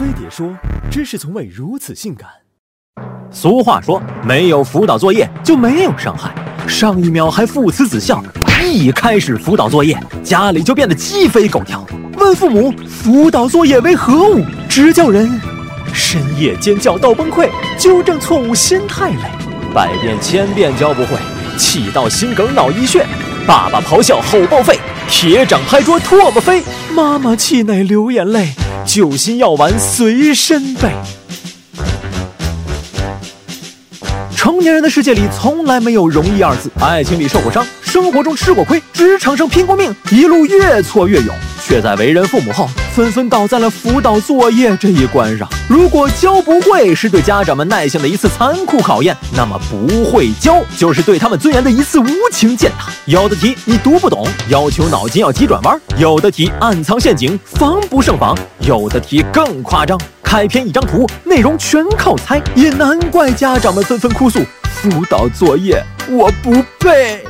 飞碟说，真是从未如此性感。俗话说，没有辅导作业就没有伤害。上一秒还父慈子孝，一开始辅导作业，家里就变得鸡飞狗跳。问父母辅导作业为何物，只叫人深夜尖叫到崩溃，纠正错误心太累，百遍千遍教不会，气到心梗脑溢血。爸爸咆哮吼报废，铁掌拍桌唾沫飞，妈妈气馁流眼泪，救心药丸随身备。成年人的世界里从来没有容易二字，爱情里受过伤，生活中吃过亏，职场上拼过命，一路越挫越勇，却在为人父母后纷纷倒在了辅导作业这一关上。如果教不会是对家长们耐性的一次残酷考验，那么不会教就是对他们尊严的一次无情践踏。有的题你读不懂，要求脑筋要急转弯；有的题暗藏陷阱，防不胜防；有的题更夸张。开篇一张图，内容全靠猜，也难怪家长们纷纷哭诉：辅导作业我不配。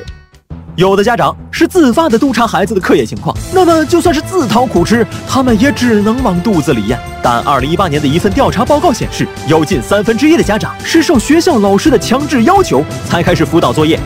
有的家长是自发的督查孩子的课业情况，那么就算是自讨苦吃，他们也只能往肚子里咽。但二零一八年的一份调查报告显示，有近三分之一的家长是受学校老师的强制要求才开始辅导作业。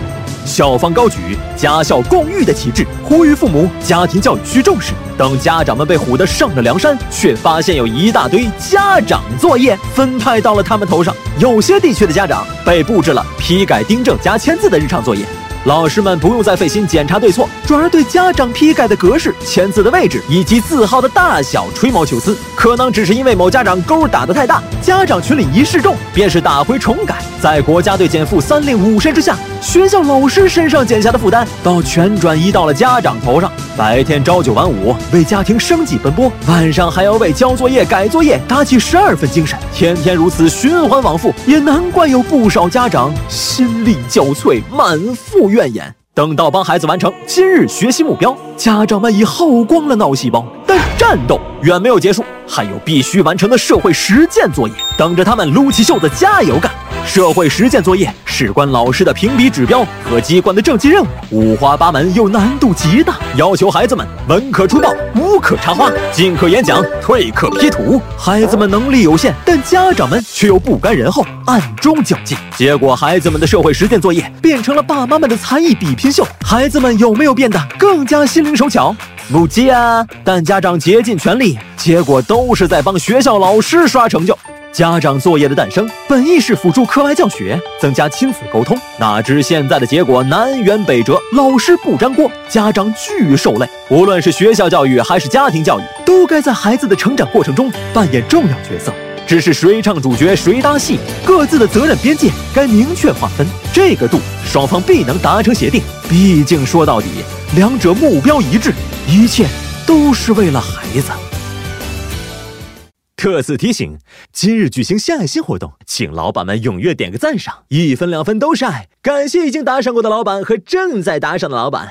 校方高举家校共育的旗帜，呼吁父母家庭教育需重视。等家长们被唬得上了梁山，却发现有一大堆家长作业分派到了他们头上。有些地区的家长被布置了批改、订正、加签字的日常作业。老师们不用再费心检查对错，转而对家长批改的格式、签字的位置以及字号的大小吹毛求疵。可能只是因为某家长勾打得太大，家长群里一示众，便是打回重改。在国家队减负三令五申之下，学校老师身上减下的负担，倒全转移到了家长头上。白天朝九晚五为家庭生计奔波，晚上还要为交作业、改作业打起十二分精神，天天如此循环往复，也难怪有不少家长心力交瘁，满腹。怨言。等到帮孩子完成今日学习目标，家长们已耗光了脑细胞。但战斗远没有结束，还有必须完成的社会实践作业等着他们撸起袖子加油干。社会实践作业事关老师的评比指标和机关的政绩任务，五花八门又难度极大，要求孩子们文可出报，武可插花，进可演讲，退可 P 图。孩子们能力有限，但家长们却又不甘人后，暗中较劲。结果，孩子们的社会实践作业变成了爸妈们的才艺比拼秀。孩子们有没有变得更加心灵手巧？不急啊，但家长竭尽全力，结果都是在帮学校老师刷成就。家长作业的诞生本意是辅助课外教学，增加亲子沟通，哪知现在的结果南辕北辙，老师不沾锅，家长巨受累。无论是学校教育还是家庭教育，都该在孩子的成长过程中扮演重要角色。只是谁唱主角谁搭戏，各自的责任边界该明确划分。这个度，双方必能达成协定。毕竟说到底，两者目标一致，一切都是为了孩子。特此提醒，今日举行献爱心活动，请老板们踊跃点个赞赏，一分两分都是爱。感谢已经打赏过的老板和正在打赏的老板。